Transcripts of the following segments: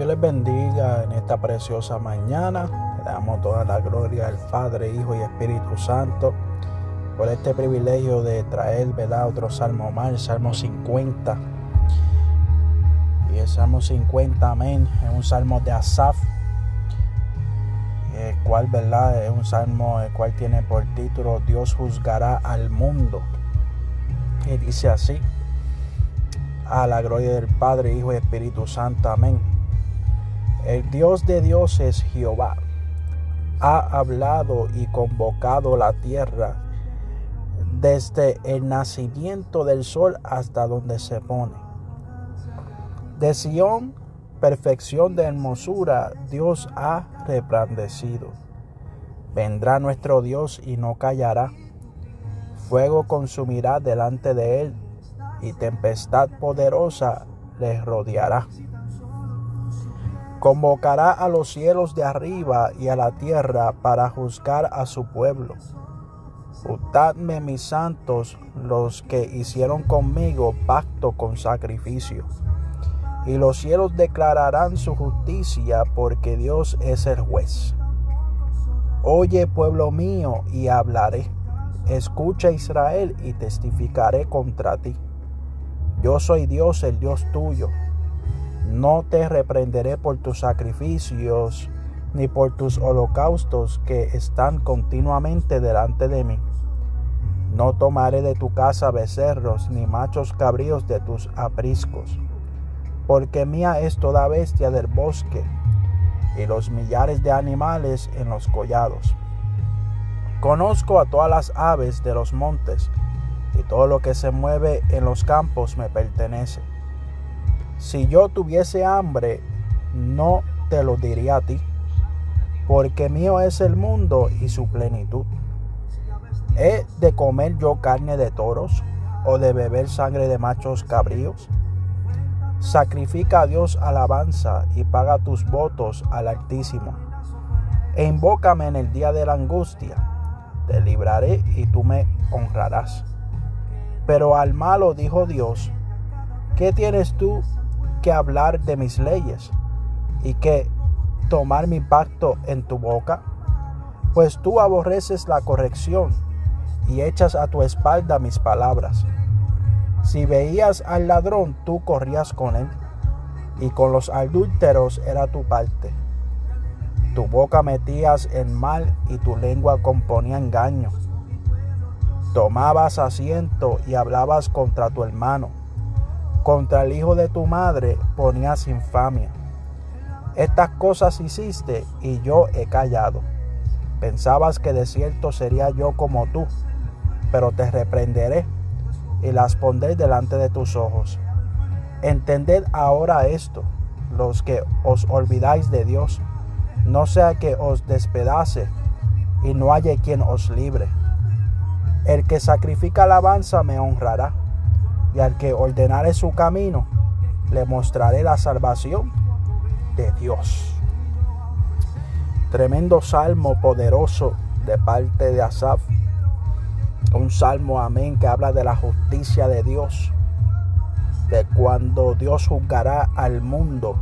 Dios les bendiga en esta preciosa mañana. Le damos toda la gloria al Padre, Hijo y Espíritu Santo por este privilegio de traer ¿verdad? otro salmo más, el Salmo 50. Y el Salmo 50, amén, es un salmo de Asaf, el cual ¿verdad? es un salmo el cual tiene por título Dios juzgará al mundo. Y dice así, a la gloria del Padre, Hijo y Espíritu Santo, amén. El Dios de dioses, Jehová, ha hablado y convocado la tierra desde el nacimiento del sol hasta donde se pone. De Sión, perfección de hermosura, Dios ha replandecido. Vendrá nuestro Dios y no callará. Fuego consumirá delante de él y tempestad poderosa les rodeará. Convocará a los cielos de arriba y a la tierra para juzgar a su pueblo. Juzgadme mis santos, los que hicieron conmigo pacto con sacrificio. Y los cielos declararán su justicia porque Dios es el juez. Oye pueblo mío y hablaré. Escucha Israel y testificaré contra ti. Yo soy Dios, el Dios tuyo no te reprenderé por tus sacrificios ni por tus holocaustos que están continuamente delante de mí. No tomaré de tu casa becerros ni machos cabríos de tus apriscos, porque mía es toda bestia del bosque y los millares de animales en los collados. Conozco a todas las aves de los montes, y todo lo que se mueve en los campos me pertenece. Si yo tuviese hambre, no te lo diría a ti, porque mío es el mundo y su plenitud. ¿He de comer yo carne de toros o de beber sangre de machos cabríos? Sacrifica a Dios alabanza y paga tus votos al Altísimo. E invócame en el día de la angustia. Te libraré y tú me honrarás. Pero al malo dijo Dios, ¿qué tienes tú que hablar de mis leyes y que tomar mi pacto en tu boca? Pues tú aborreces la corrección y echas a tu espalda mis palabras. Si veías al ladrón, tú corrías con él, y con los adúlteros era tu parte. Tu boca metías en mal y tu lengua componía engaño. Tomabas asiento y hablabas contra tu hermano contra el hijo de tu madre ponías infamia. Estas cosas hiciste y yo he callado. Pensabas que de cierto sería yo como tú, pero te reprenderé y las pondré delante de tus ojos. Entended ahora esto, los que os olvidáis de Dios, no sea que os despedace y no haya quien os libre. El que sacrifica alabanza me honrará y al que ordenare su camino, le mostraré la salvación de Dios. Tremendo salmo poderoso de parte de Asaf. Un salmo, amén, que habla de la justicia de Dios, de cuando Dios juzgará al mundo.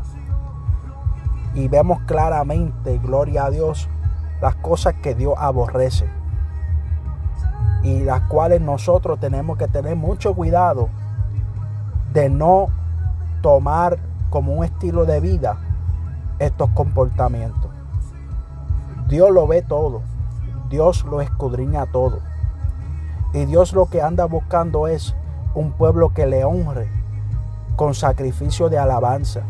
Y vemos claramente, gloria a Dios, las cosas que Dios aborrece y las cuales nosotros tenemos que tener mucho cuidado de no tomar como un estilo de vida estos comportamientos. Dios lo ve todo, Dios lo escudriña todo. Y Dios lo que anda buscando es un pueblo que le honre con sacrificio de alabanza,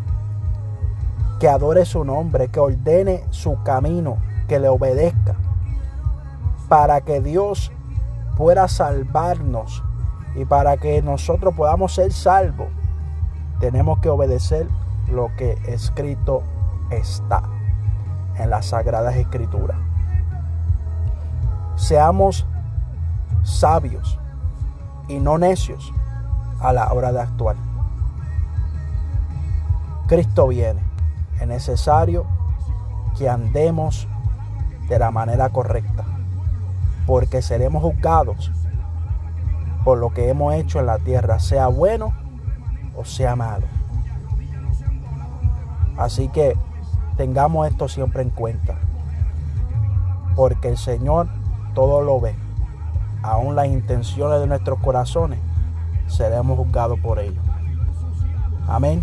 que adore su nombre, que ordene su camino, que le obedezca, para que Dios pueda salvarnos y para que nosotros podamos ser salvos, tenemos que obedecer lo que escrito está en las Sagradas Escrituras. Seamos sabios y no necios a la hora de actuar. Cristo viene. Es necesario que andemos de la manera correcta, porque seremos juzgados por lo que hemos hecho en la tierra, sea bueno o sea malo. Así que tengamos esto siempre en cuenta. Porque el Señor todo lo ve. Aún las intenciones de nuestros corazones seremos juzgados por ellos. Amén.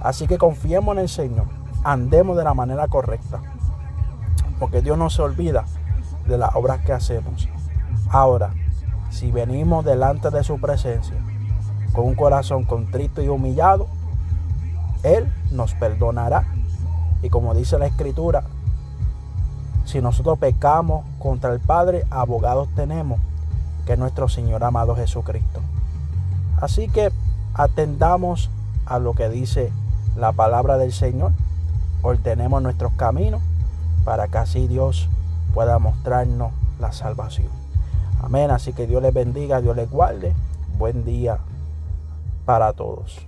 Así que confiemos en el Señor. Andemos de la manera correcta. Porque Dios no se olvida de las obras que hacemos. Ahora, si venimos delante de su presencia con un corazón contrito y humillado, Él nos perdonará. Y como dice la Escritura, si nosotros pecamos contra el Padre, abogados tenemos, que es nuestro Señor amado Jesucristo. Así que atendamos a lo que dice la palabra del Señor, ordenemos nuestros caminos para que así Dios pueda mostrarnos la salvación. Amén. Así que Dios les bendiga, Dios les guarde. Buen día para todos.